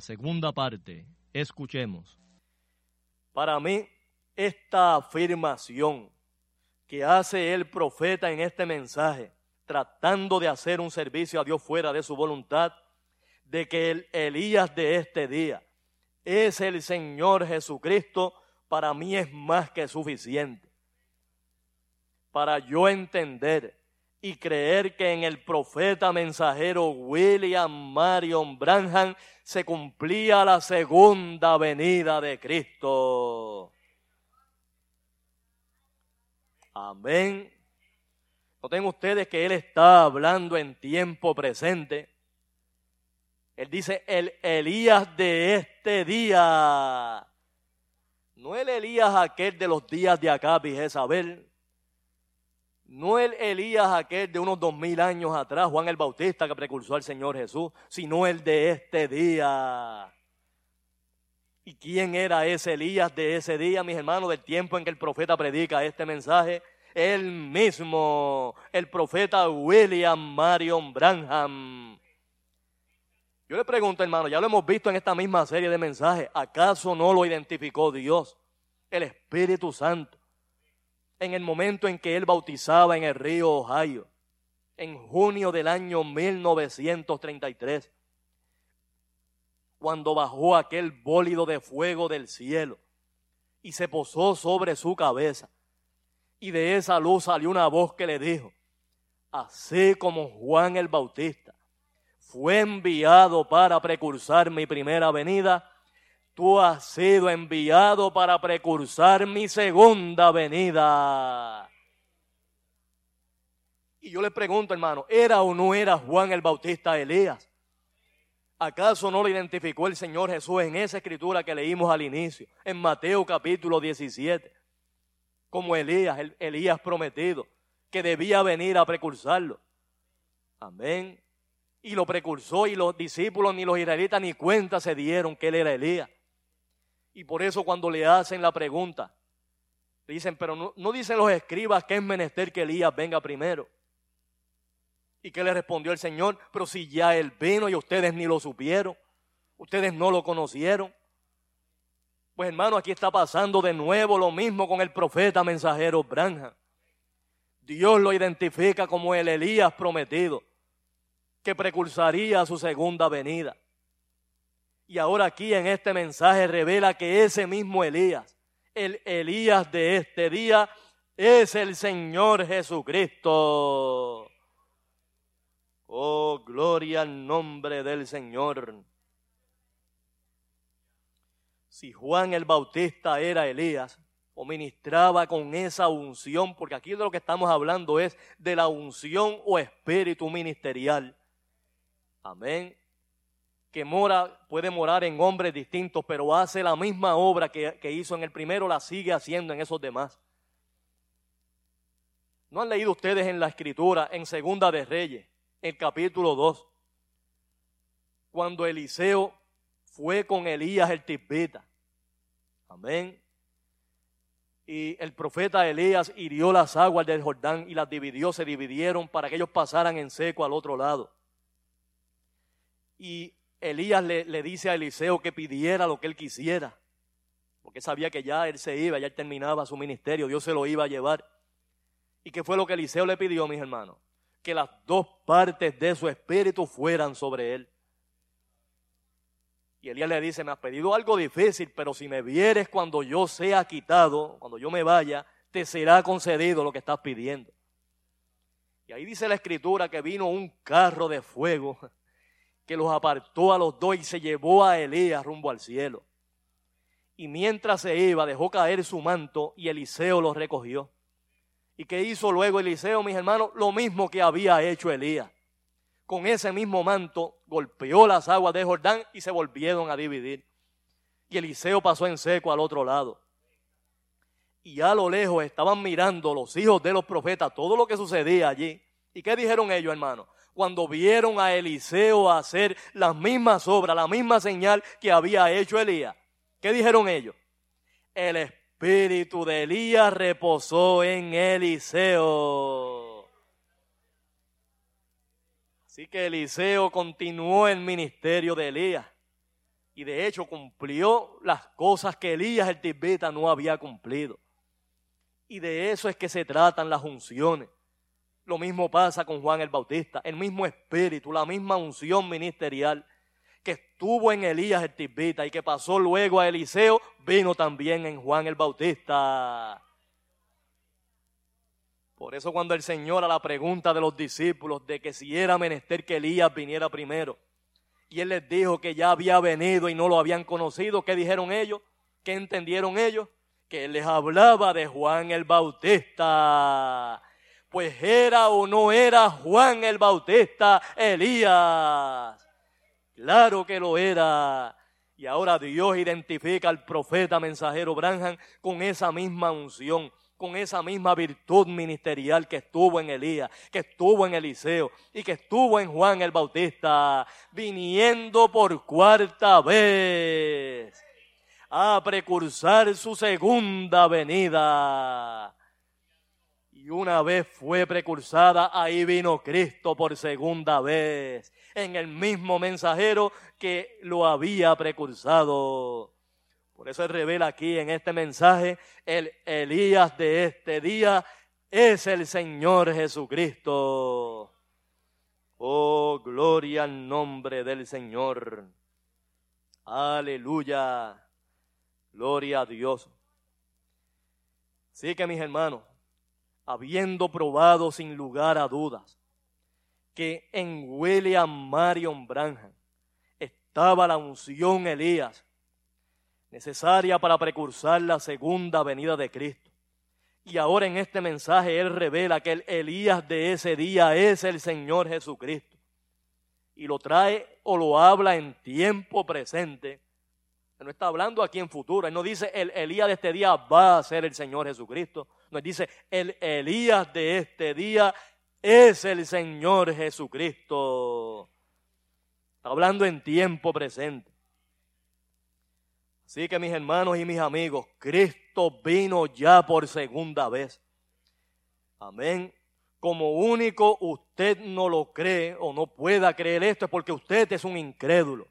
Segunda parte. Escuchemos. Para mí, esta afirmación que hace el profeta en este mensaje, tratando de hacer un servicio a Dios fuera de su voluntad, de que el Elías de este día es el Señor Jesucristo, para mí es más que suficiente. Para yo entender y creer que en el profeta mensajero William Marion Branham se cumplía la segunda venida de Cristo. Amén. Noten ustedes que Él está hablando en tiempo presente. Él dice, el Elías de este día. No el Elías aquel de los días de Acá y. No el Elías aquel de unos dos mil años atrás, Juan el Bautista que precursó al Señor Jesús, sino el de este día. ¿Y quién era ese Elías de ese día, mis hermanos, del tiempo en que el profeta predica este mensaje? El mismo, el profeta William Marion Branham. Yo le pregunto, hermano, ya lo hemos visto en esta misma serie de mensajes, ¿acaso no lo identificó Dios, el Espíritu Santo, en el momento en que él bautizaba en el río Ohio, en junio del año 1933? cuando bajó aquel bólido de fuego del cielo y se posó sobre su cabeza. Y de esa luz salió una voz que le dijo, así como Juan el Bautista fue enviado para precursar mi primera venida, tú has sido enviado para precursar mi segunda venida. Y yo le pregunto, hermano, ¿era o no era Juan el Bautista Elías? ¿Acaso no lo identificó el Señor Jesús en esa escritura que leímos al inicio, en Mateo capítulo 17? Como Elías, el Elías prometido, que debía venir a precursarlo. Amén. Y lo precursó y los discípulos ni los israelitas ni cuenta se dieron que él era Elías. Y por eso cuando le hacen la pregunta, dicen, pero no, no dicen los escribas que es menester que Elías venga primero. ¿Y qué le respondió el Señor? Pero si ya Él vino y ustedes ni lo supieron, ustedes no lo conocieron. Pues hermano, aquí está pasando de nuevo lo mismo con el profeta mensajero Branham. Dios lo identifica como el Elías prometido, que precursaría su segunda venida. Y ahora aquí en este mensaje revela que ese mismo Elías, el Elías de este día, es el Señor Jesucristo. Oh, gloria al nombre del Señor. Si Juan el Bautista era Elías o ministraba con esa unción, porque aquí de lo que estamos hablando es de la unción o espíritu ministerial. Amén. Que mora, puede morar en hombres distintos, pero hace la misma obra que, que hizo en el primero, la sigue haciendo en esos demás. ¿No han leído ustedes en la escritura, en Segunda de Reyes, el capítulo 2, cuando Eliseo fue con Elías el tisbita. Amén. Y el profeta Elías hirió las aguas del Jordán y las dividió, se dividieron para que ellos pasaran en seco al otro lado. Y Elías le, le dice a Eliseo que pidiera lo que él quisiera, porque sabía que ya él se iba, ya él terminaba su ministerio, Dios se lo iba a llevar. ¿Y qué fue lo que Eliseo le pidió, mis hermanos? que las dos partes de su espíritu fueran sobre él. Y Elías le dice, me has pedido algo difícil, pero si me vieres cuando yo sea quitado, cuando yo me vaya, te será concedido lo que estás pidiendo. Y ahí dice la escritura que vino un carro de fuego que los apartó a los dos y se llevó a Elías rumbo al cielo. Y mientras se iba, dejó caer su manto y Eliseo lo recogió. ¿Y qué hizo luego Eliseo, mis hermanos? Lo mismo que había hecho Elías. Con ese mismo manto golpeó las aguas de Jordán y se volvieron a dividir. Y Eliseo pasó en seco al otro lado. Y a lo lejos estaban mirando los hijos de los profetas todo lo que sucedía allí. ¿Y qué dijeron ellos, hermanos? Cuando vieron a Eliseo hacer las mismas obras, la misma señal que había hecho Elías. ¿Qué dijeron ellos? El espíritu de Elías reposó en Eliseo. Así que Eliseo continuó el ministerio de Elías. Y de hecho cumplió las cosas que Elías el tibeta no había cumplido. Y de eso es que se tratan las unciones. Lo mismo pasa con Juan el Bautista, el mismo espíritu, la misma unción ministerial que estuvo en Elías el Tibita y que pasó luego a Eliseo, vino también en Juan el Bautista. Por eso cuando el Señor a la pregunta de los discípulos de que si era menester que Elías viniera primero, y él les dijo que ya había venido y no lo habían conocido, ¿qué dijeron ellos? ¿Qué entendieron ellos? Que él les hablaba de Juan el Bautista. Pues era o no era Juan el Bautista Elías. Claro que lo era. Y ahora Dios identifica al profeta mensajero Branham con esa misma unción, con esa misma virtud ministerial que estuvo en Elías, que estuvo en Eliseo y que estuvo en Juan el Bautista, viniendo por cuarta vez a precursar su segunda venida. Y una vez fue precursada, ahí vino Cristo por segunda vez en el mismo mensajero que lo había precursado. Por eso revela aquí en este mensaje, el Elías de este día es el Señor Jesucristo. Oh, gloria al nombre del Señor. Aleluya. Gloria a Dios. Así que mis hermanos, habiendo probado sin lugar a dudas que en William Marion Branham estaba la unción Elías, necesaria para precursar la segunda venida de Cristo, Y ahora en este mensaje Él revela que el Elías de ese día es el Señor Jesucristo. Y lo trae o lo habla en tiempo presente. Él no está hablando aquí en futuro. Él no dice el Elías de este día va a ser el Señor Jesucristo. Nos dice el Elías de este día es el Señor Jesucristo. Está hablando en tiempo presente. Así que mis hermanos y mis amigos, Cristo vino ya por segunda vez. Amén. Como único usted no lo cree o no pueda creer esto es porque usted es un incrédulo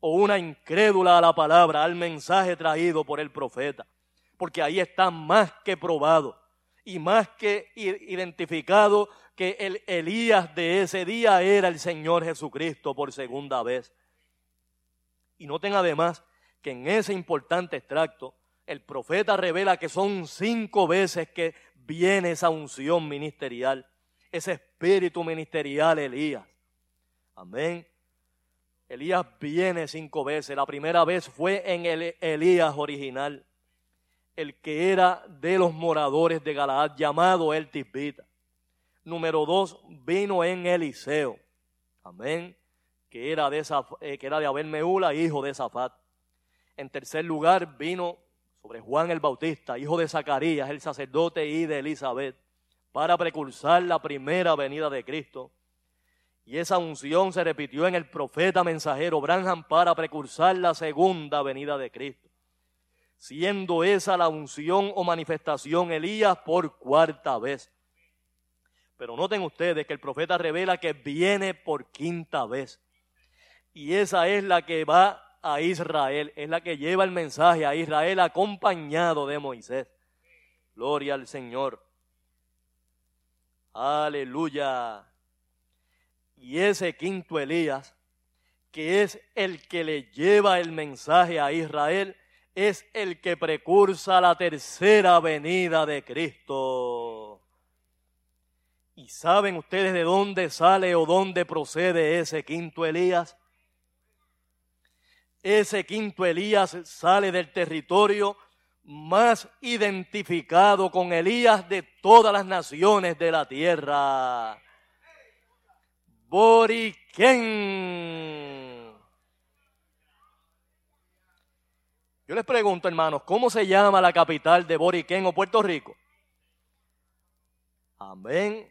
o una incrédula a la palabra, al mensaje traído por el profeta. Porque ahí está más que probado y más que identificado que el Elías de ese día era el Señor Jesucristo por segunda vez. Y noten además que en ese importante extracto el profeta revela que son cinco veces que viene esa unción ministerial, ese espíritu ministerial Elías. Amén. Elías viene cinco veces. La primera vez fue en el Elías original el que era de los moradores de Galaad, llamado el Tisbita. Número dos, vino en Eliseo. Amén. Que era de, eh, que era de Abel Meula, hijo de Zafat. En tercer lugar, vino sobre Juan el Bautista, hijo de Zacarías, el sacerdote, y de Elizabeth, para precursar la primera venida de Cristo. Y esa unción se repitió en el profeta mensajero Branham para precursar la segunda venida de Cristo siendo esa la unción o manifestación Elías por cuarta vez. Pero noten ustedes que el profeta revela que viene por quinta vez. Y esa es la que va a Israel, es la que lleva el mensaje a Israel acompañado de Moisés. Gloria al Señor. Aleluya. Y ese quinto Elías, que es el que le lleva el mensaje a Israel, es el que precursa la tercera venida de Cristo. ¿Y saben ustedes de dónde sale o dónde procede ese quinto Elías? Ese quinto Elías sale del territorio más identificado con Elías de todas las naciones de la tierra. Boriquén. Yo les pregunto, hermanos, ¿cómo se llama la capital de Boriquén o Puerto Rico? Amén.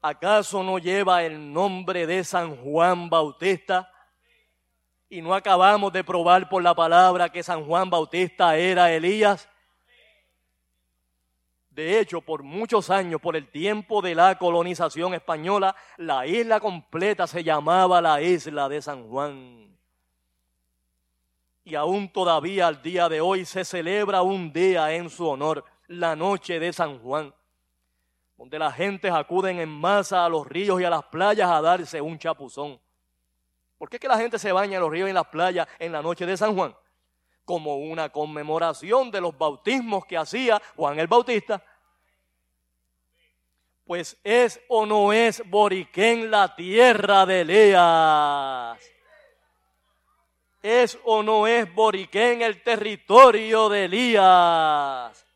¿Acaso no lleva el nombre de San Juan Bautista? Y no acabamos de probar por la palabra que San Juan Bautista era Elías. De hecho, por muchos años, por el tiempo de la colonización española, la isla completa se llamaba la isla de San Juan y aún todavía al día de hoy se celebra un día en su honor, la noche de San Juan, donde las gentes acuden en masa a los ríos y a las playas a darse un chapuzón. ¿Por qué que la gente se baña en los ríos y en las playas en la noche de San Juan? Como una conmemoración de los bautismos que hacía Juan el Bautista. Pues es o no es Boriquén la tierra de Elías ¿Es o no es Boriquén el territorio de Elías?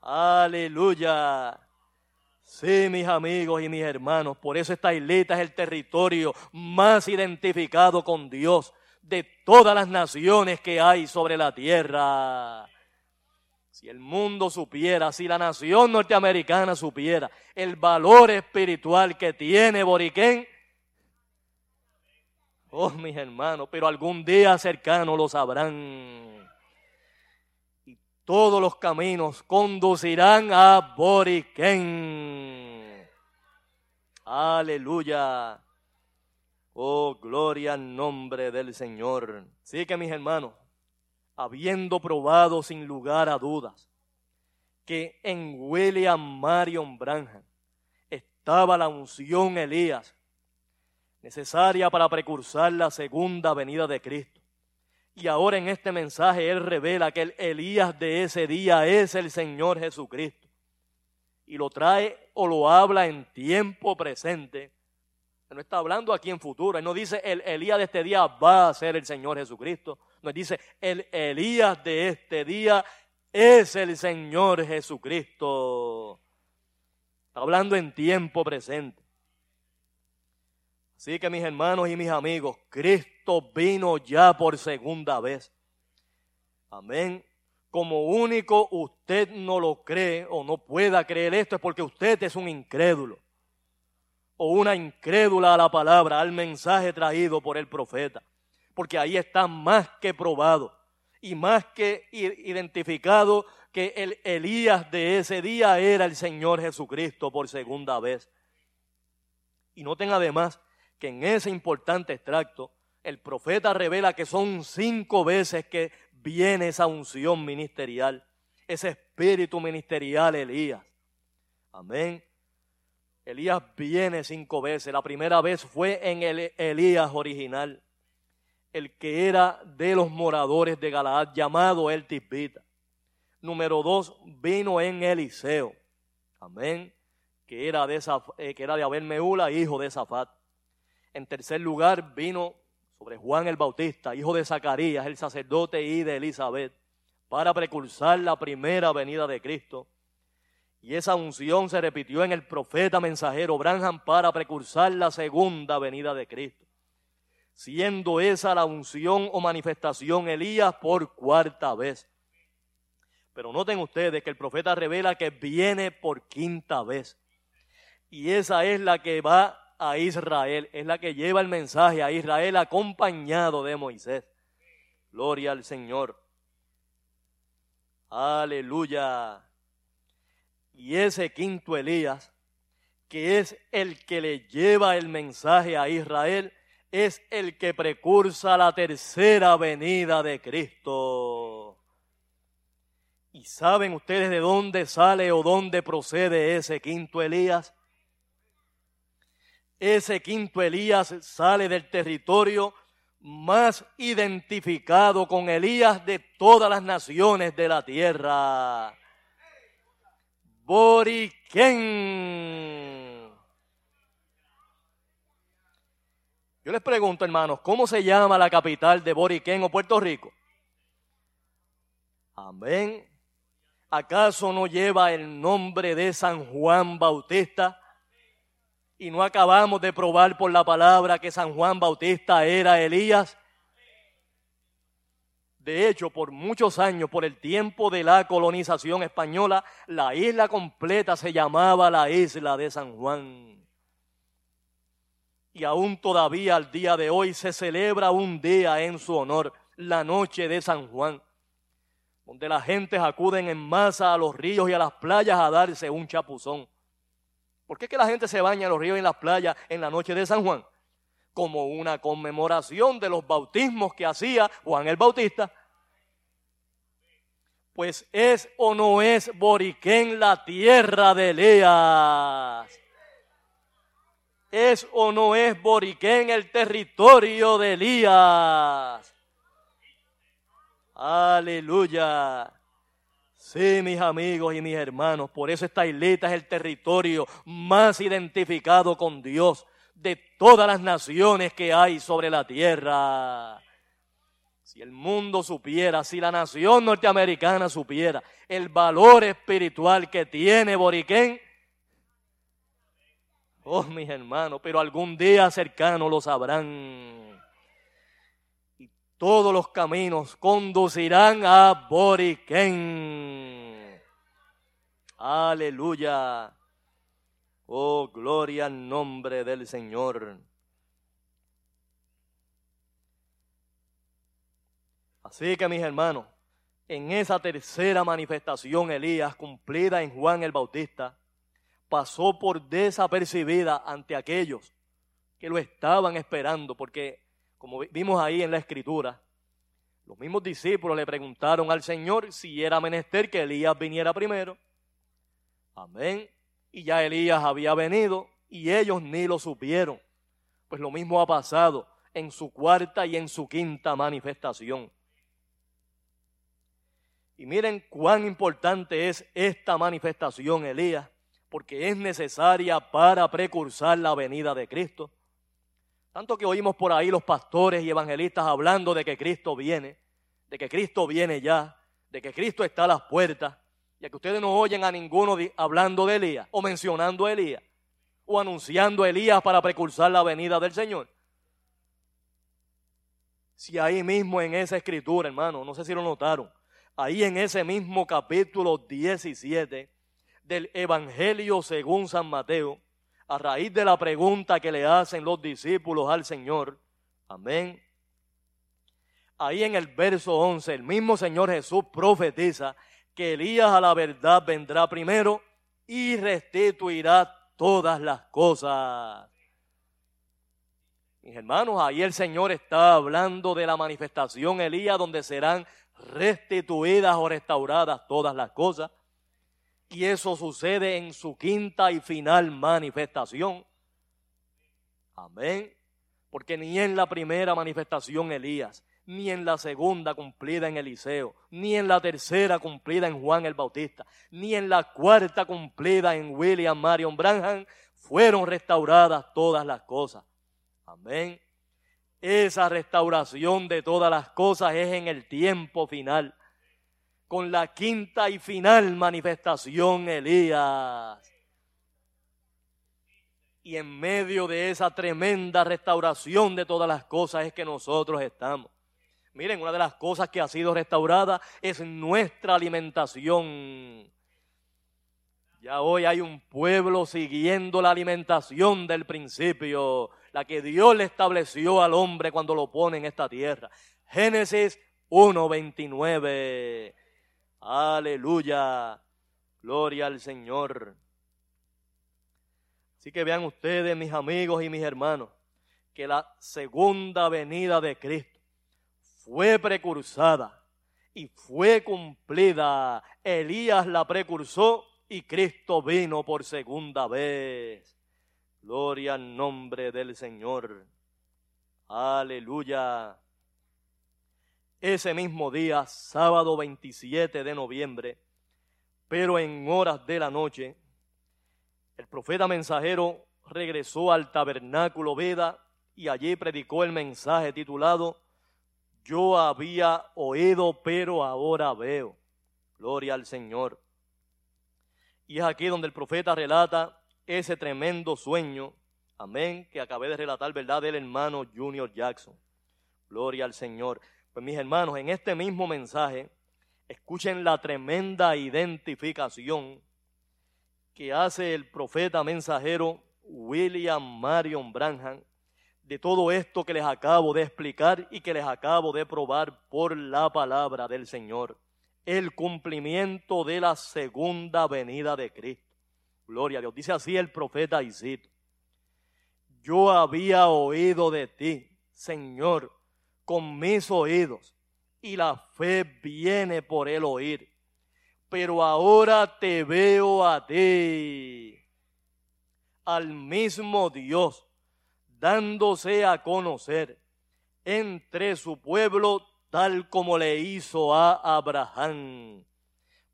Aleluya. Sí, mis amigos y mis hermanos, por eso esta isleta es el territorio más identificado con Dios de todas las naciones que hay sobre la tierra. Si el mundo supiera, si la nación norteamericana supiera el valor espiritual que tiene Boriquén, Oh, mis hermanos, pero algún día cercano lo sabrán. Y todos los caminos conducirán a Boriquén. Aleluya. Oh, gloria al nombre del Señor. Sí que mis hermanos, habiendo probado sin lugar a dudas que en William Marion Branham estaba la unción Elías necesaria para precursar la segunda venida de Cristo. Y ahora en este mensaje Él revela que el Elías de ese día es el Señor Jesucristo. Y lo trae o lo habla en tiempo presente. no está hablando aquí en futuro. Él no dice el Elías de este día va a ser el Señor Jesucristo. Nos dice el Elías de este día es el Señor Jesucristo. Está hablando en tiempo presente. Así que mis hermanos y mis amigos, Cristo vino ya por segunda vez. Amén. Como único usted no lo cree o no pueda creer esto es porque usted es un incrédulo o una incrédula a la palabra, al mensaje traído por el profeta. Porque ahí está más que probado y más que identificado que el Elías de ese día era el Señor Jesucristo por segunda vez. Y noten además que en ese importante extracto el profeta revela que son cinco veces que viene esa unción ministerial, ese espíritu ministerial Elías. Amén. Elías viene cinco veces. La primera vez fue en el Elías original, el que era de los moradores de Galaad, llamado el Tisbita. Número dos, vino en Eliseo. Amén. Que era de, esa, eh, que era de Abel Meula, hijo de Zafat. En tercer lugar, vino sobre Juan el Bautista, hijo de Zacarías, el sacerdote y de Elizabeth, para precursar la primera venida de Cristo. Y esa unción se repitió en el profeta mensajero Branham para precursar la segunda venida de Cristo. Siendo esa la unción o manifestación Elías por cuarta vez. Pero noten ustedes que el profeta revela que viene por quinta vez. Y esa es la que va a Israel, es la que lleva el mensaje a Israel acompañado de Moisés. Gloria al Señor. Aleluya. Y ese quinto Elías, que es el que le lleva el mensaje a Israel, es el que precursa la tercera venida de Cristo. ¿Y saben ustedes de dónde sale o dónde procede ese quinto Elías? Ese quinto Elías sale del territorio más identificado con Elías de todas las naciones de la tierra. Boriquén. Yo les pregunto, hermanos, ¿cómo se llama la capital de Boriquén o Puerto Rico? Amén. ¿Acaso no lleva el nombre de San Juan Bautista? Y no acabamos de probar por la palabra que San Juan Bautista era Elías. De hecho, por muchos años, por el tiempo de la colonización española, la isla completa se llamaba la isla de San Juan. Y aún todavía al día de hoy se celebra un día en su honor, la noche de San Juan, donde las gentes acuden en masa a los ríos y a las playas a darse un chapuzón. ¿Por qué que la gente se baña en los ríos y en las playas en la noche de San Juan? Como una conmemoración de los bautismos que hacía Juan el Bautista. Pues es o no es Boriquén la tierra de Elías. Es o no es Boriquén el territorio de Elías. Aleluya. Sí, mis amigos y mis hermanos, por eso esta isleta es el territorio más identificado con Dios de todas las naciones que hay sobre la tierra. Si el mundo supiera, si la nación norteamericana supiera el valor espiritual que tiene Boriquén, oh mis hermanos, pero algún día cercano lo sabrán todos los caminos conducirán a Boriquén. Aleluya. Oh, gloria al nombre del Señor. Así que mis hermanos, en esa tercera manifestación Elías cumplida en Juan el Bautista, pasó por desapercibida ante aquellos que lo estaban esperando, porque como vimos ahí en la escritura, los mismos discípulos le preguntaron al Señor si era menester que Elías viniera primero. Amén. Y ya Elías había venido y ellos ni lo supieron. Pues lo mismo ha pasado en su cuarta y en su quinta manifestación. Y miren cuán importante es esta manifestación, Elías, porque es necesaria para precursar la venida de Cristo. Tanto que oímos por ahí los pastores y evangelistas hablando de que Cristo viene, de que Cristo viene ya, de que Cristo está a las puertas, ya que ustedes no oyen a ninguno hablando de Elías o mencionando a Elías o anunciando a Elías para precursar la venida del Señor. Si ahí mismo en esa escritura, hermano, no sé si lo notaron, ahí en ese mismo capítulo 17 del Evangelio según San Mateo, a raíz de la pregunta que le hacen los discípulos al Señor, amén. Ahí en el verso 11, el mismo Señor Jesús profetiza que Elías a la verdad vendrá primero y restituirá todas las cosas. Mis hermanos, ahí el Señor está hablando de la manifestación Elías donde serán restituidas o restauradas todas las cosas. Y eso sucede en su quinta y final manifestación. Amén. Porque ni en la primera manifestación Elías, ni en la segunda cumplida en Eliseo, ni en la tercera cumplida en Juan el Bautista, ni en la cuarta cumplida en William Marion Branham, fueron restauradas todas las cosas. Amén. Esa restauración de todas las cosas es en el tiempo final, con la quinta y final manifestación Elías. Y en medio de esa tremenda restauración de todas las cosas es que nosotros estamos. Miren, una de las cosas que ha sido restaurada es nuestra alimentación. Ya hoy hay un pueblo siguiendo la alimentación del principio, la que Dios le estableció al hombre cuando lo pone en esta tierra. Génesis 1.29. Aleluya. Gloria al Señor. Así que vean ustedes, mis amigos y mis hermanos, que la segunda venida de Cristo fue precursada y fue cumplida. Elías la precursó y Cristo vino por segunda vez. Gloria al nombre del Señor. Aleluya. Ese mismo día, sábado 27 de noviembre, pero en horas de la noche, el profeta mensajero regresó al tabernáculo Veda y allí predicó el mensaje titulado yo había oído, pero ahora veo. Gloria al Señor. Y es aquí donde el profeta relata ese tremendo sueño, amén, que acabé de relatar, ¿verdad?, del hermano Junior Jackson. Gloria al Señor. Pues mis hermanos, en este mismo mensaje, escuchen la tremenda identificación que hace el profeta mensajero William Marion Branham de todo esto que les acabo de explicar y que les acabo de probar por la palabra del Señor. El cumplimiento de la segunda venida de Cristo. Gloria a Dios. Dice así el profeta Isito. Yo había oído de ti, Señor, con mis oídos, y la fe viene por el oír. Pero ahora te veo a ti, al mismo Dios dándose a conocer entre su pueblo tal como le hizo a Abraham,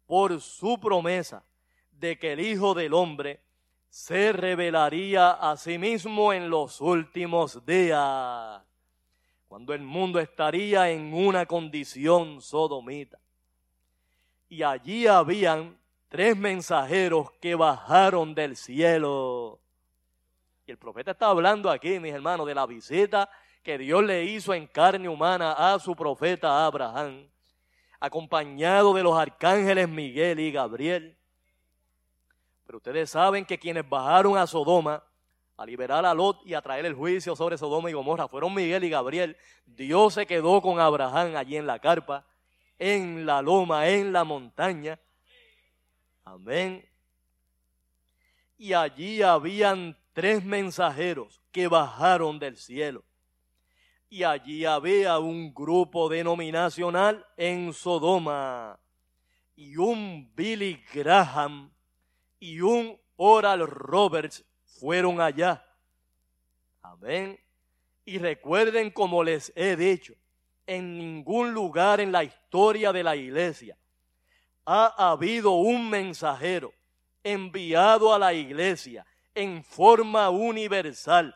por su promesa de que el Hijo del Hombre se revelaría a sí mismo en los últimos días, cuando el mundo estaría en una condición sodomita. Y allí habían tres mensajeros que bajaron del cielo y el profeta está hablando aquí, mis hermanos, de la visita que Dios le hizo en carne humana a su profeta Abraham, acompañado de los arcángeles Miguel y Gabriel. Pero ustedes saben que quienes bajaron a Sodoma a liberar a Lot y a traer el juicio sobre Sodoma y Gomorra fueron Miguel y Gabriel. Dios se quedó con Abraham allí en la carpa, en la loma, en la montaña. Amén. Y allí habían tres mensajeros que bajaron del cielo. Y allí había un grupo denominacional en Sodoma y un Billy Graham y un Oral Roberts fueron allá. Amén. Y recuerden como les he dicho, en ningún lugar en la historia de la iglesia ha habido un mensajero enviado a la iglesia en forma universal,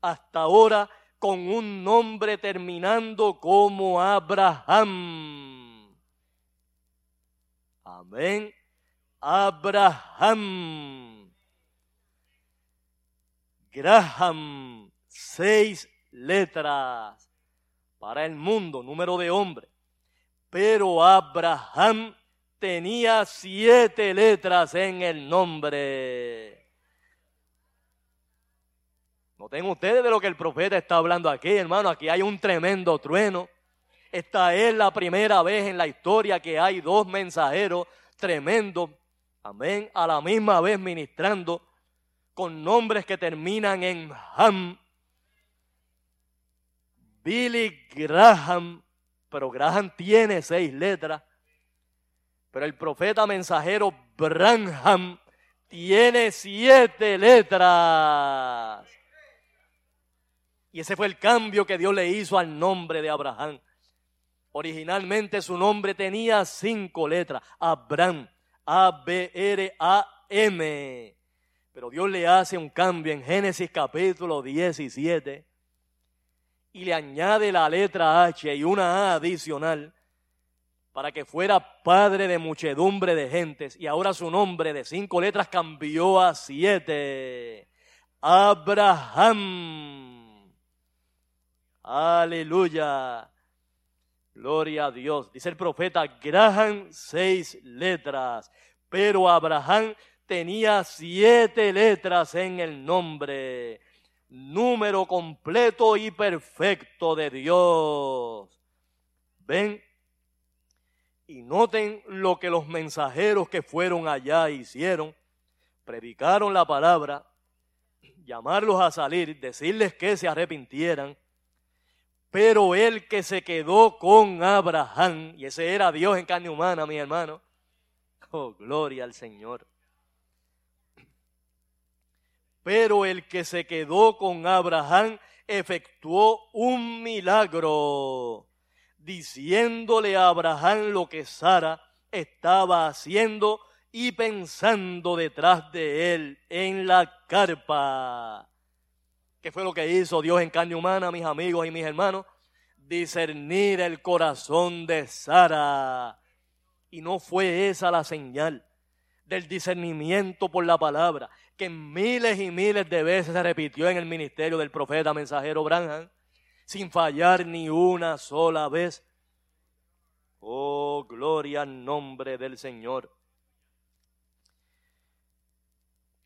hasta ahora con un nombre terminando como Abraham. Amén. Abraham. Graham, seis letras para el mundo, número de hombre. Pero Abraham tenía siete letras en el nombre. Noten ustedes de lo que el profeta está hablando aquí, hermano. Aquí hay un tremendo trueno. Esta es la primera vez en la historia que hay dos mensajeros tremendos, amén, a la misma vez ministrando con nombres que terminan en Ham. Billy Graham, pero Graham tiene seis letras. Pero el profeta mensajero Branham tiene siete letras. Y ese fue el cambio que Dios le hizo al nombre de Abraham. Originalmente su nombre tenía cinco letras. Abraham. A-B-R-A-M. Pero Dios le hace un cambio en Génesis capítulo 17 y le añade la letra H y una A adicional para que fuera padre de muchedumbre de gentes. Y ahora su nombre de cinco letras cambió a siete. Abraham. Aleluya. Gloria a Dios. Dice el profeta Graham seis letras, pero Abraham tenía siete letras en el nombre. Número completo y perfecto de Dios. Ven y noten lo que los mensajeros que fueron allá hicieron. Predicaron la palabra, llamarlos a salir, decirles que se arrepintieran. Pero el que se quedó con Abraham, y ese era Dios en carne humana, mi hermano, oh, gloria al Señor. Pero el que se quedó con Abraham efectuó un milagro, diciéndole a Abraham lo que Sara estaba haciendo y pensando detrás de él en la carpa. ¿Qué fue lo que hizo Dios en carne humana, mis amigos y mis hermanos? Discernir el corazón de Sara. Y no fue esa la señal del discernimiento por la palabra, que miles y miles de veces se repitió en el ministerio del profeta mensajero Branham, sin fallar ni una sola vez. Oh, gloria al nombre del Señor.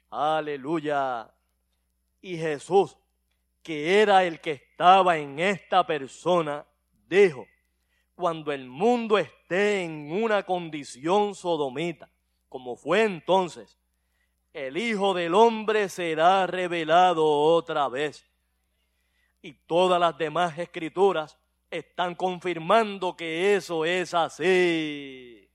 Aleluya. Y Jesús, que era el que estaba en esta persona, dijo, cuando el mundo esté en una condición sodomita, como fue entonces, el Hijo del Hombre será revelado otra vez. Y todas las demás escrituras están confirmando que eso es así.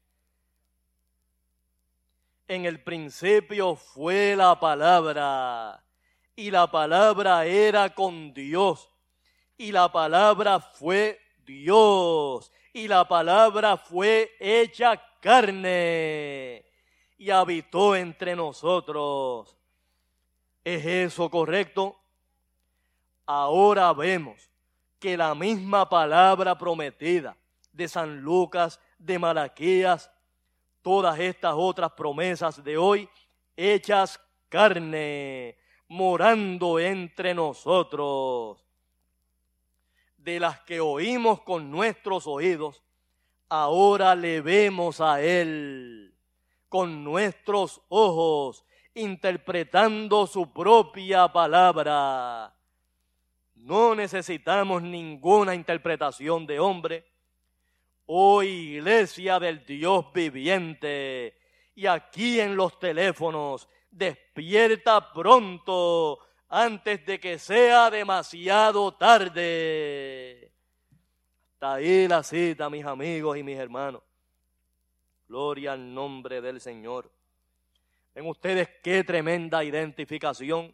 En el principio fue la palabra, y la palabra era con Dios, y la palabra fue Dios, y la palabra fue hecha carne y habitó entre nosotros. ¿Es eso correcto? Ahora vemos que la misma palabra prometida de San Lucas, de Malaquías, todas estas otras promesas de hoy, hechas carne, morando entre nosotros, de las que oímos con nuestros oídos, ahora le vemos a Él con nuestros ojos, interpretando su propia palabra. No necesitamos ninguna interpretación de hombre. Oh iglesia del Dios viviente, y aquí en los teléfonos, despierta pronto antes de que sea demasiado tarde. Está ahí la cita, mis amigos y mis hermanos. Gloria al nombre del Señor. Ven ustedes qué tremenda identificación.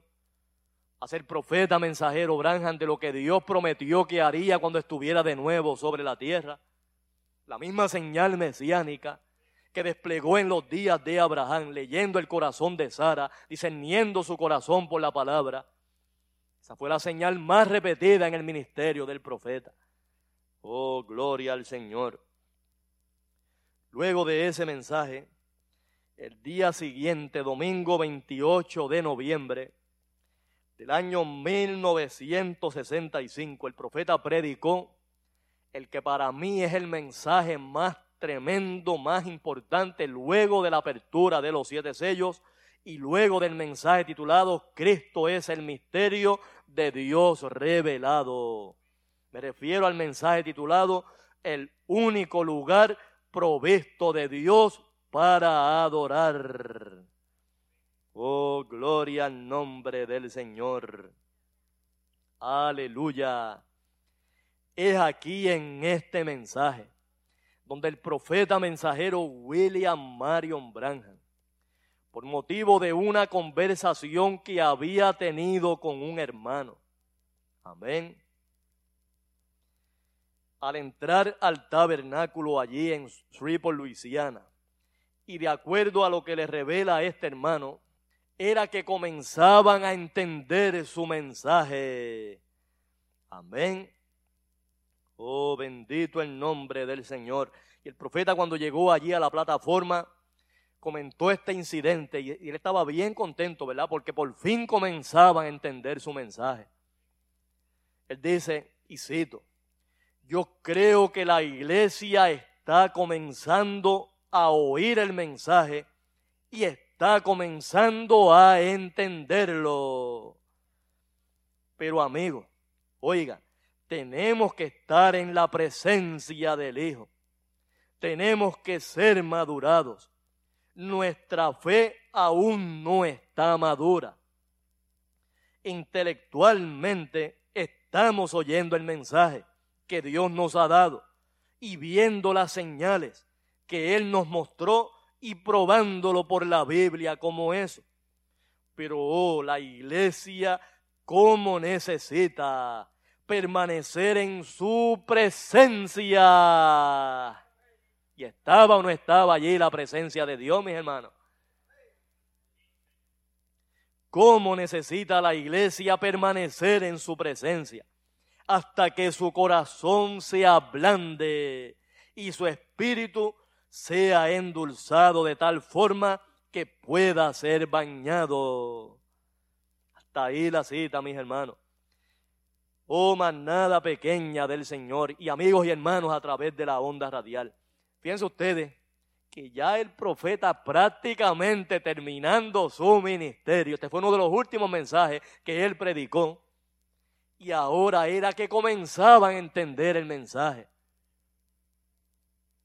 A ser profeta, mensajero, Branham, de lo que Dios prometió que haría cuando estuviera de nuevo sobre la tierra. La misma señal mesiánica que desplegó en los días de Abraham, leyendo el corazón de Sara, discerniendo su corazón por la palabra. Esa fue la señal más repetida en el ministerio del profeta. Oh, gloria al Señor. Luego de ese mensaje, el día siguiente, domingo 28 de noviembre del año 1965, el profeta predicó el que para mí es el mensaje más tremendo, más importante, luego de la apertura de los siete sellos y luego del mensaje titulado Cristo es el misterio de Dios revelado. Me refiero al mensaje titulado El único lugar provisto de Dios para adorar. Oh, gloria al nombre del Señor. Aleluya. Es aquí en este mensaje donde el profeta mensajero William Marion Branham, por motivo de una conversación que había tenido con un hermano, amén, al entrar al tabernáculo allí en Shreveport, Luisiana, y de acuerdo a lo que le revela este hermano, era que comenzaban a entender su mensaje. Amén. Oh, bendito el nombre del Señor. Y el profeta cuando llegó allí a la plataforma comentó este incidente y, él estaba bien contento, ¿verdad? Porque por fin comenzaban a entender su mensaje. Él dice, y cito, yo creo que la iglesia está comenzando a oír el mensaje y está comenzando a entenderlo. Pero amigo, oiga, tenemos que estar en la presencia del Hijo. Tenemos que ser madurados. Nuestra fe aún no está madura. Intelectualmente estamos oyendo el mensaje que Dios nos ha dado y viendo las señales que Él nos mostró y probándolo por la Biblia como eso. Pero oh, la iglesia, ¿cómo necesita permanecer en su presencia? ¿Y estaba o no estaba allí la presencia de Dios, mis hermanos? ¿Cómo necesita la iglesia permanecer en su presencia? hasta que su corazón se ablande y su espíritu sea endulzado de tal forma que pueda ser bañado. Hasta ahí la cita, mis hermanos. Oh manada pequeña del Señor y amigos y hermanos a través de la onda radial. Fíjense ustedes que ya el profeta prácticamente terminando su ministerio, este fue uno de los últimos mensajes que él predicó, y ahora era que comenzaban a entender el mensaje.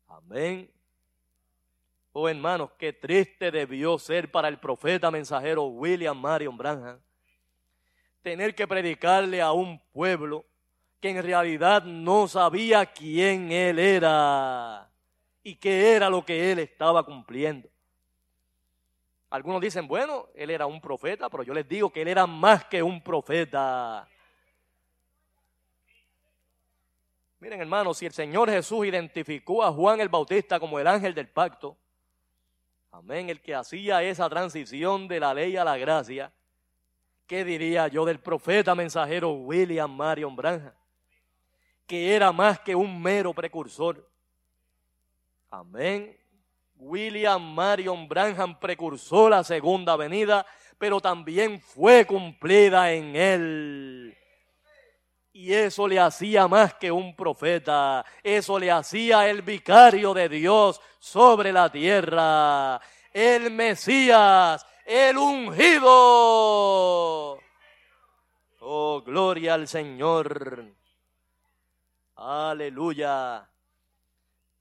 Amén. Oh hermanos, qué triste debió ser para el profeta mensajero William Marion Branham tener que predicarle a un pueblo que en realidad no sabía quién él era y qué era lo que él estaba cumpliendo. Algunos dicen, bueno, él era un profeta, pero yo les digo que él era más que un profeta. Miren, hermanos, si el Señor Jesús identificó a Juan el Bautista como el ángel del pacto, amén, el que hacía esa transición de la ley a la gracia, ¿qué diría yo del profeta mensajero William Marion Branham? Que era más que un mero precursor. Amén. William Marion Branham precursó la segunda venida, pero también fue cumplida en él. Y eso le hacía más que un profeta, eso le hacía el vicario de Dios sobre la tierra, el Mesías, el ungido. Oh, gloria al Señor. Aleluya.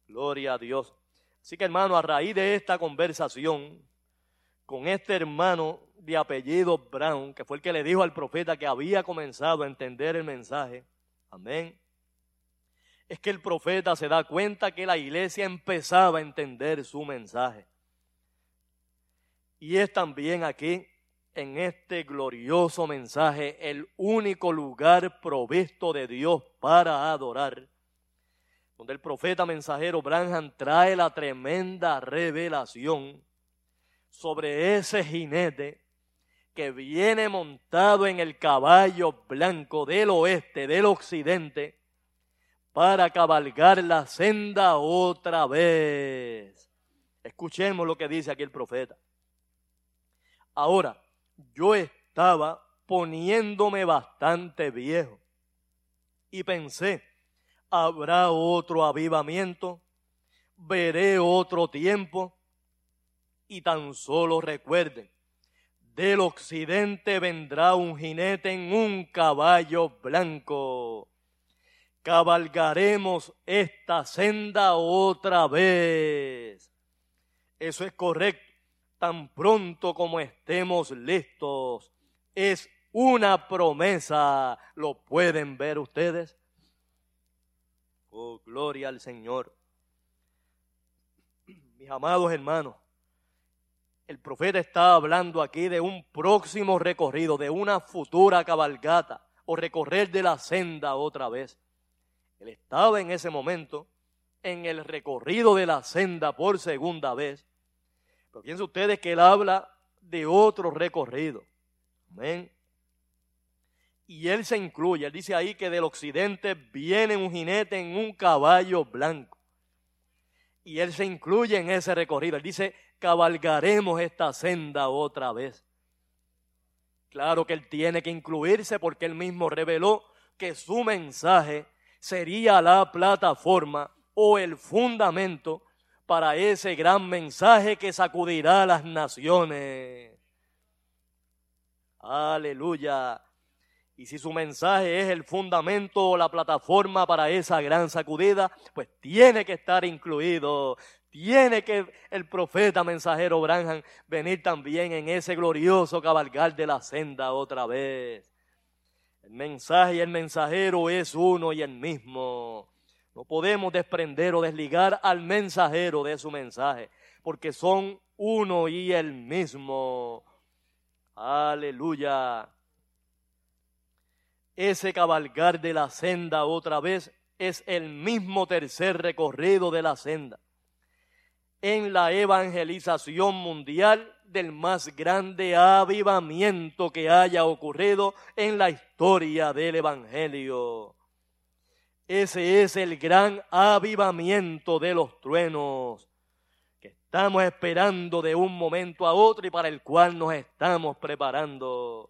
Gloria a Dios. Así que hermano, a raíz de esta conversación con este hermano de apellido Brown, que fue el que le dijo al profeta que había comenzado a entender el mensaje. Amén. Es que el profeta se da cuenta que la iglesia empezaba a entender su mensaje. Y es también aquí, en este glorioso mensaje, el único lugar provisto de Dios para adorar, donde el profeta mensajero Branham trae la tremenda revelación sobre ese jinete que viene montado en el caballo blanco del oeste, del occidente, para cabalgar la senda otra vez. Escuchemos lo que dice aquí el profeta. Ahora, yo estaba poniéndome bastante viejo y pensé, ¿habrá otro avivamiento? ¿Veré otro tiempo? Y tan solo recuerden, del occidente vendrá un jinete en un caballo blanco. Cabalgaremos esta senda otra vez. Eso es correcto. Tan pronto como estemos listos. Es una promesa. ¿Lo pueden ver ustedes? Oh, gloria al Señor. Mis amados hermanos, el profeta está hablando aquí de un próximo recorrido, de una futura cabalgata o recorrer de la senda otra vez. Él estaba en ese momento en el recorrido de la senda por segunda vez. Pero piensen ustedes que él habla de otro recorrido. Amén. Y él se incluye, él dice ahí que del occidente viene un jinete en un caballo blanco. Y él se incluye en ese recorrido. Él dice, cabalgaremos esta senda otra vez. Claro que él tiene que incluirse porque él mismo reveló que su mensaje sería la plataforma o el fundamento para ese gran mensaje que sacudirá a las naciones. Aleluya. Y si su mensaje es el fundamento o la plataforma para esa gran sacudida, pues tiene que estar incluido. Tiene que el profeta mensajero Branham venir también en ese glorioso cabalgar de la senda otra vez. El mensaje y el mensajero es uno y el mismo. No podemos desprender o desligar al mensajero de su mensaje, porque son uno y el mismo. Aleluya ese cabalgar de la senda otra vez es el mismo tercer recorrido de la senda en la evangelización mundial del más grande avivamiento que haya ocurrido en la historia del Evangelio. Ese es el gran avivamiento de los truenos que estamos esperando de un momento a otro y para el cual nos estamos preparando.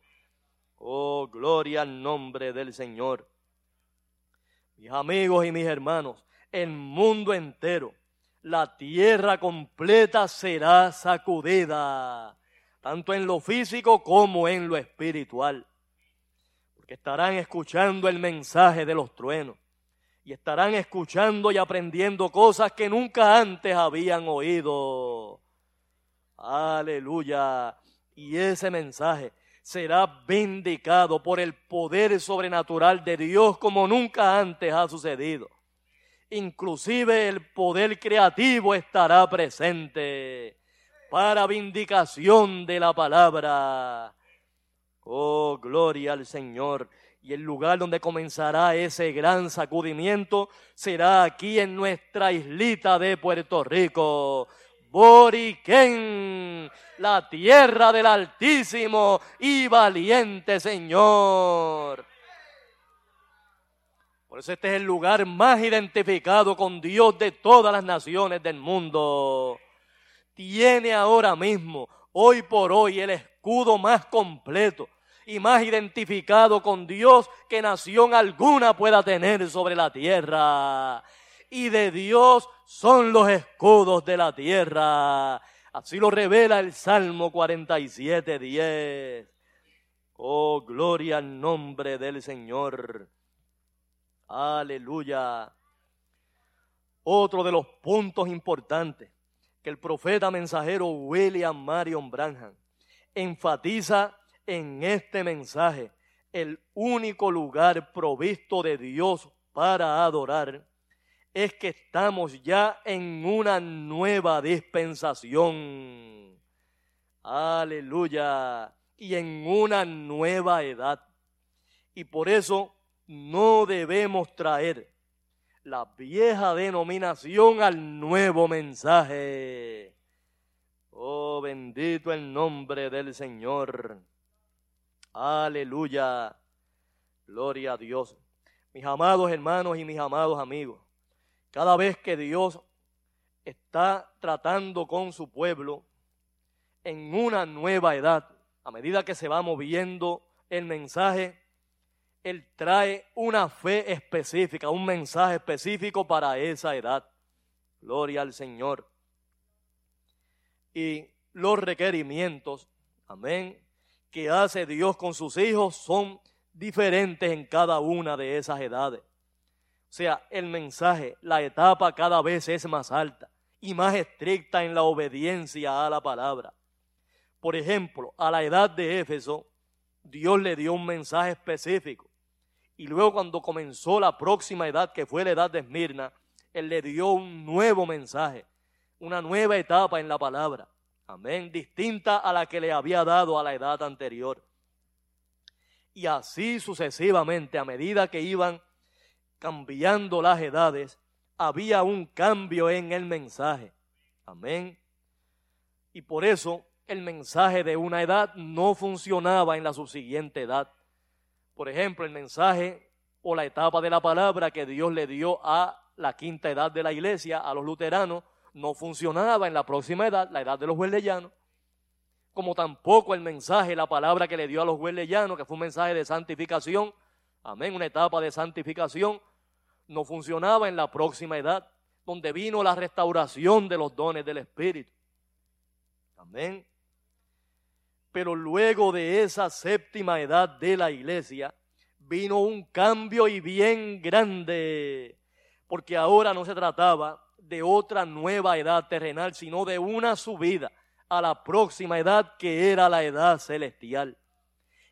Oh, gloria al nombre del Señor. Mis amigos y mis hermanos, el mundo entero, la tierra completa será sacudida, tanto en lo físico como en lo espiritual. Porque estarán escuchando el mensaje de los truenos y estarán escuchando y aprendiendo cosas que nunca antes habían oído. Aleluya. Y ese mensaje será vindicado por el poder sobrenatural de Dios como nunca antes ha sucedido. Inclusive el poder creativo estará presente para vindicación de la palabra. Oh, gloria al Señor. Y el lugar donde comenzará ese gran sacudimiento será aquí en nuestra islita de Puerto Rico. Boriquén, la tierra del Altísimo y valiente Señor. Por eso este es el lugar más identificado con Dios de todas las naciones del mundo. Tiene ahora mismo, hoy por hoy, el escudo más completo y más identificado con Dios que nación alguna pueda tener sobre la tierra y de Dios son los escudos de la tierra. Así lo revela el Salmo 47, 10. Oh, gloria al nombre del Señor. Aleluya. Otro de los puntos importantes que el profeta mensajero William Marion Branham enfatiza en este mensaje, el único lugar provisto de Dios para adorar es que estamos ya en una nueva dispensación. Aleluya. Y en una nueva edad. Y por eso no debemos traer la vieja denominación al nuevo mensaje. Oh, bendito el nombre del Señor. Aleluya. Gloria a Dios. Mis amados hermanos y mis amados amigos, cada vez que Dios está tratando con su pueblo en una nueva edad, a medida que se va moviendo el mensaje, Él trae una fe específica, un mensaje específico para esa edad. Gloria al Señor. Y los requerimientos, amén, que hace Dios con sus hijos son diferentes en cada una de esas edades. O sea, el mensaje, la etapa cada vez es más alta y más estricta en la obediencia a la palabra. Por ejemplo, a la edad de Éfeso, Dios le dio un mensaje específico. Y luego cuando comenzó la próxima edad, que fue la edad de Esmirna, Él le dio un nuevo mensaje, una nueva etapa en la palabra. Amén, distinta a la que le había dado a la edad anterior. Y así sucesivamente, a medida que iban cambiando las edades, había un cambio en el mensaje. Amén. Y por eso el mensaje de una edad no funcionaba en la subsiguiente edad. Por ejemplo, el mensaje o la etapa de la palabra que Dios le dio a la quinta edad de la iglesia, a los luteranos, no funcionaba en la próxima edad, la edad de los huerleyanos, como tampoco el mensaje, la palabra que le dio a los huerleyanos, que fue un mensaje de santificación, amén, una etapa de santificación, no funcionaba en la próxima edad, donde vino la restauración de los dones del Espíritu. Amén. Pero luego de esa séptima edad de la iglesia, vino un cambio y bien grande, porque ahora no se trataba de otra nueva edad terrenal, sino de una subida a la próxima edad que era la edad celestial.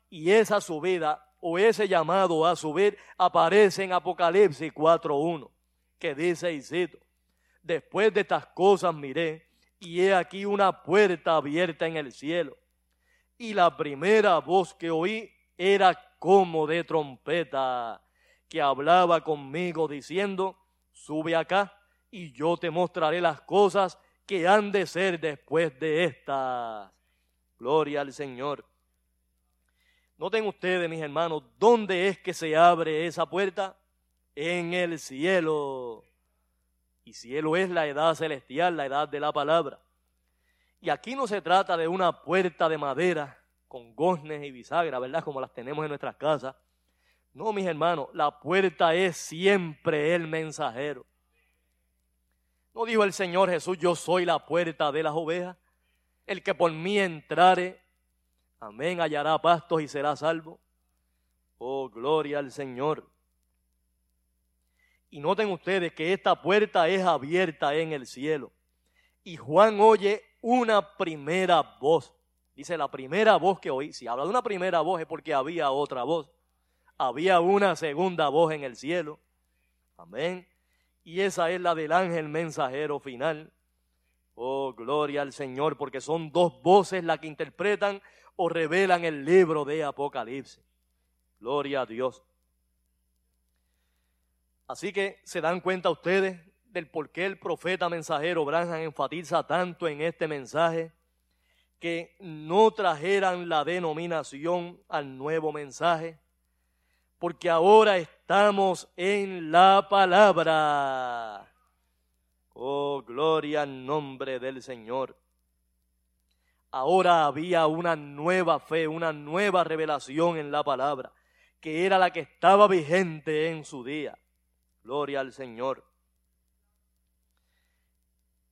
Y esa subida o ese llamado a subir aparece en Apocalipsis 4.1, que dice, y después de estas cosas miré, y he aquí una puerta abierta en el cielo. Y la primera voz que oí era como de trompeta, que hablaba conmigo diciendo, sube acá y yo te mostraré las cosas que han de ser después de estas. Gloria al Señor. Noten ustedes, mis hermanos, ¿dónde es que se abre esa puerta? En el cielo. Y cielo es la edad celestial, la edad de la palabra. Y aquí no se trata de una puerta de madera con goznes y bisagra, ¿verdad? Como las tenemos en nuestras casas. No, mis hermanos, la puerta es siempre el mensajero. ¿No dijo el Señor Jesús, yo soy la puerta de las ovejas? El que por mí entrare, amén, hallará pastos y será salvo. Oh, gloria al Señor. Y noten ustedes que esta puerta es abierta en el cielo. Y Juan oye una primera voz. Dice la primera voz que oí. Si habla de una primera voz es porque había otra voz. Había una segunda voz en el cielo. Amén y esa es la del ángel mensajero final. Oh, gloria al Señor, porque son dos voces las que interpretan o revelan el libro de Apocalipsis. Gloria a Dios. Así que se dan cuenta ustedes del por qué el profeta mensajero Branham enfatiza tanto en este mensaje que no trajeran la denominación al nuevo mensaje, porque ahora estamos en la palabra. Oh, gloria al nombre del Señor. Ahora había una nueva fe, una nueva revelación en la palabra, que era la que estaba vigente en su día. Gloria al Señor.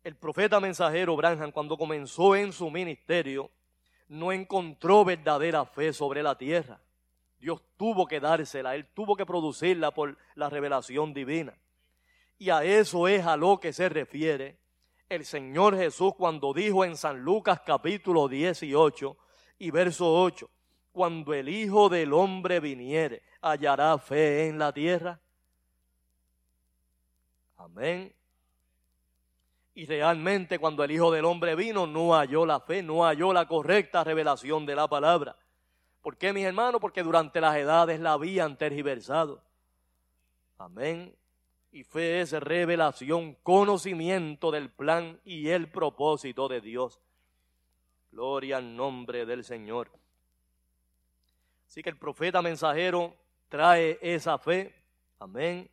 El profeta mensajero Branham, cuando comenzó en su ministerio, no encontró verdadera fe sobre la tierra. Dios tuvo que dársela, Él tuvo que producirla por la revelación divina. Y a eso es a lo que se refiere el Señor Jesús cuando dijo en San Lucas capítulo 18 y verso 8, cuando el Hijo del Hombre viniere, hallará fe en la tierra. Amén. Y realmente cuando el Hijo del Hombre vino, no halló la fe, no halló la correcta revelación de la palabra. ¿Por qué, mis hermanos? Porque durante las edades la habían tergiversado. Amén. Y fe es revelación, conocimiento del plan y el propósito de Dios. Gloria al nombre del Señor. Así que el profeta mensajero trae esa fe Amén.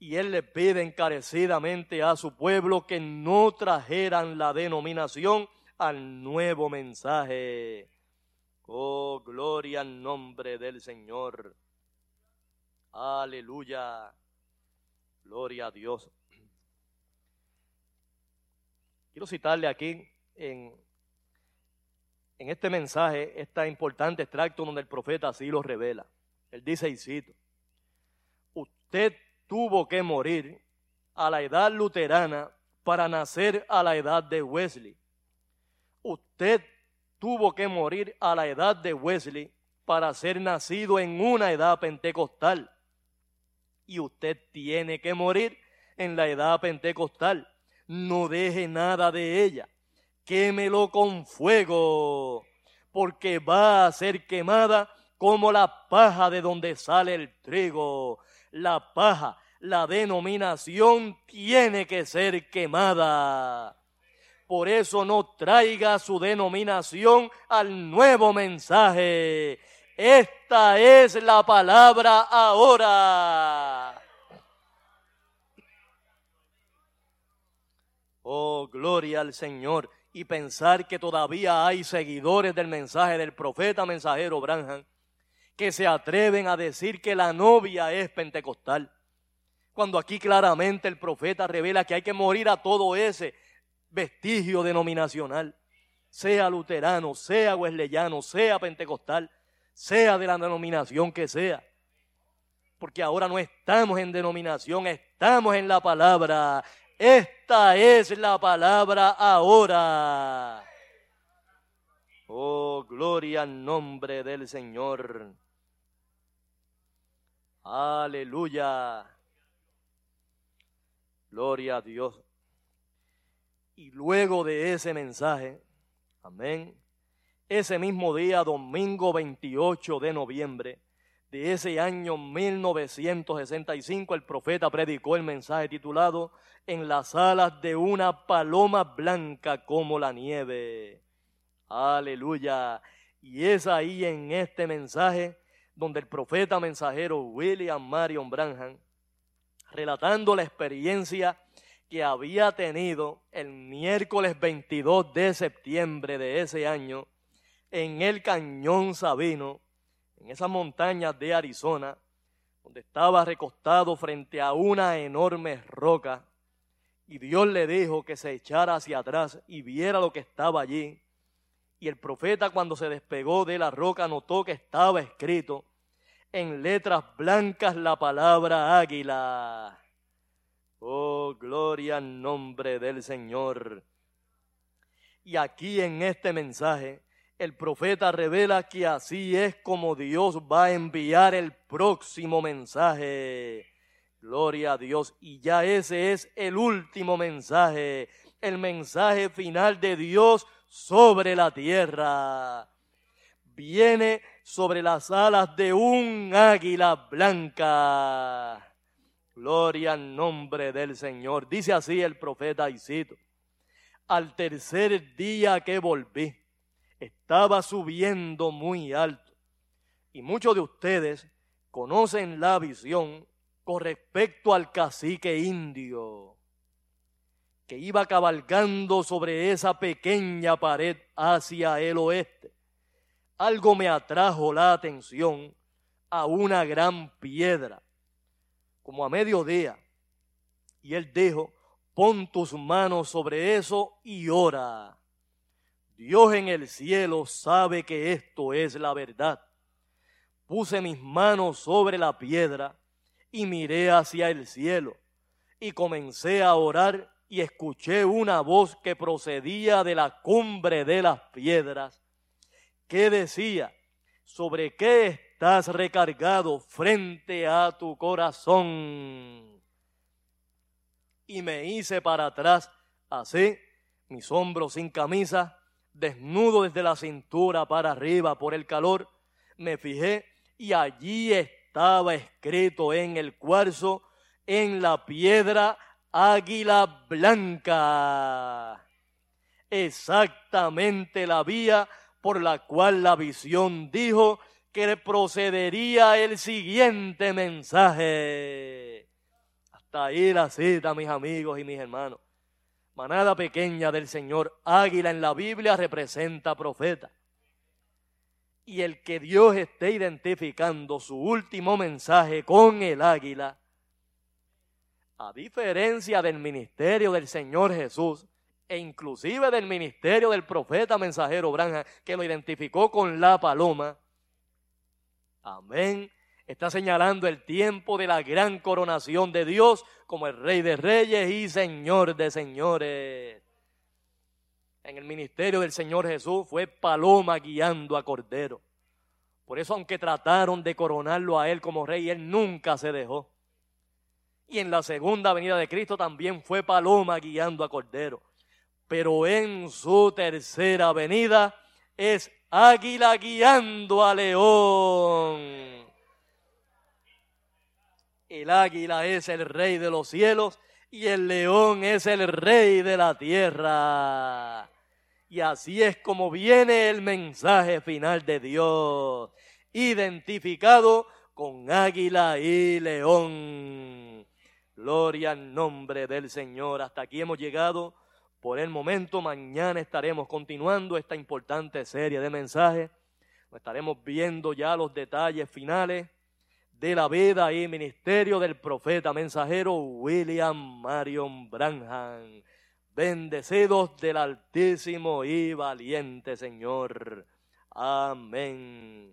Y él le pide encarecidamente a su pueblo que no trajeran la denominación al nuevo mensaje. Oh, gloria al nombre del Señor. Aleluya. Gloria a Dios. Quiero citarle aquí en, en este mensaje, este importante extracto donde el profeta así lo revela. Él dice, y cito, usted tuvo que morir a la edad luterana para nacer a la edad de Wesley. Usted tuvo que morir a la edad de Wesley para ser nacido en una edad pentecostal. Y usted tiene que morir en la edad pentecostal. No deje nada de ella. Quémelo con fuego, porque va a ser quemada como la paja de donde sale el trigo. La paja, la denominación tiene que ser quemada. Por eso no traiga su denominación al nuevo mensaje. Esta es la palabra ahora. Oh, gloria al Señor. Y pensar que todavía hay seguidores del mensaje del profeta mensajero Branham que se atreven a decir que la novia es pentecostal. Cuando aquí claramente el profeta revela que hay que morir a todo ese vestigio denominacional, sea luterano, sea wesleyano, sea pentecostal, sea de la denominación que sea. Porque ahora no estamos en denominación, estamos en la palabra. Esta es la palabra ahora. Oh, gloria al nombre del Señor. Aleluya. Gloria a Dios. Y luego de ese mensaje, amén, ese mismo día, domingo 28 de noviembre de ese año 1965, el profeta predicó el mensaje titulado En las alas de una paloma blanca como la nieve. Aleluya. Y es ahí en este mensaje donde el profeta mensajero William Marion Branham, relatando la experiencia que había tenido el miércoles 22 de septiembre de ese año en el Cañón Sabino, en esas montañas de Arizona, donde estaba recostado frente a una enorme roca, y Dios le dijo que se echara hacia atrás y viera lo que estaba allí. Y el profeta cuando se despegó de la roca notó que estaba escrito en letras blancas la palabra águila. Oh, gloria al nombre del Señor. Y aquí en este mensaje, el profeta revela que así es como Dios va a enviar el próximo mensaje. Gloria a Dios. Y ya ese es el último mensaje, el mensaje final de Dios sobre la tierra. Viene sobre las alas de un águila blanca. Gloria al nombre del Señor. Dice así el profeta Isito. Al tercer día que volví, estaba subiendo muy alto. Y muchos de ustedes conocen la visión con respecto al cacique indio que iba cabalgando sobre esa pequeña pared hacia el oeste. Algo me atrajo la atención a una gran piedra como a mediodía. Y él dijo, pon tus manos sobre eso y ora. Dios en el cielo sabe que esto es la verdad. Puse mis manos sobre la piedra y miré hacia el cielo y comencé a orar y escuché una voz que procedía de la cumbre de las piedras que decía, ¿sobre qué estás recargado frente a tu corazón. Y me hice para atrás, así, mis hombros sin camisa, desnudo desde la cintura para arriba por el calor, me fijé y allí estaba escrito en el cuarzo, en la piedra, águila blanca. Exactamente la vía por la cual la visión dijo que procedería el siguiente mensaje. Hasta ahí la cita, mis amigos y mis hermanos. Manada pequeña del Señor, águila en la Biblia representa profeta. Y el que Dios esté identificando su último mensaje con el águila, a diferencia del ministerio del Señor Jesús, e inclusive del ministerio del profeta mensajero Branja, que lo identificó con la paloma, amén, está señalando el tiempo de la gran coronación de Dios como el Rey de Reyes y Señor de Señores. En el ministerio del Señor Jesús fue paloma guiando a Cordero. Por eso, aunque trataron de coronarlo a él como rey, él nunca se dejó. Y en la segunda venida de Cristo también fue paloma guiando a Cordero. Pero en su tercera venida es águila guiando a león. El águila es el rey de los cielos y el león es el rey de la tierra. Y así es como viene el mensaje final de Dios, identificado con águila y león. Gloria al nombre del Señor. Hasta aquí hemos llegado por el momento. Mañana estaremos continuando esta importante serie de mensajes. Estaremos viendo ya los detalles finales de la vida y ministerio del profeta mensajero William Marion Branham. Bendecidos del Altísimo y valiente Señor. Amén.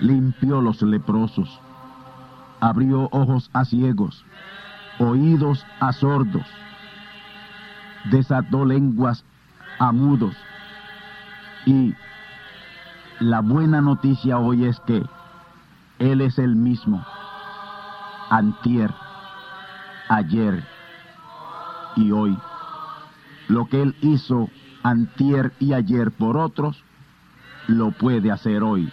limpió los leprosos, abrió ojos a ciegos, oídos a sordos, desató lenguas a mudos. Y la buena noticia hoy es que Él es el mismo, antier, ayer y hoy. Lo que Él hizo antier y ayer por otros, lo puede hacer hoy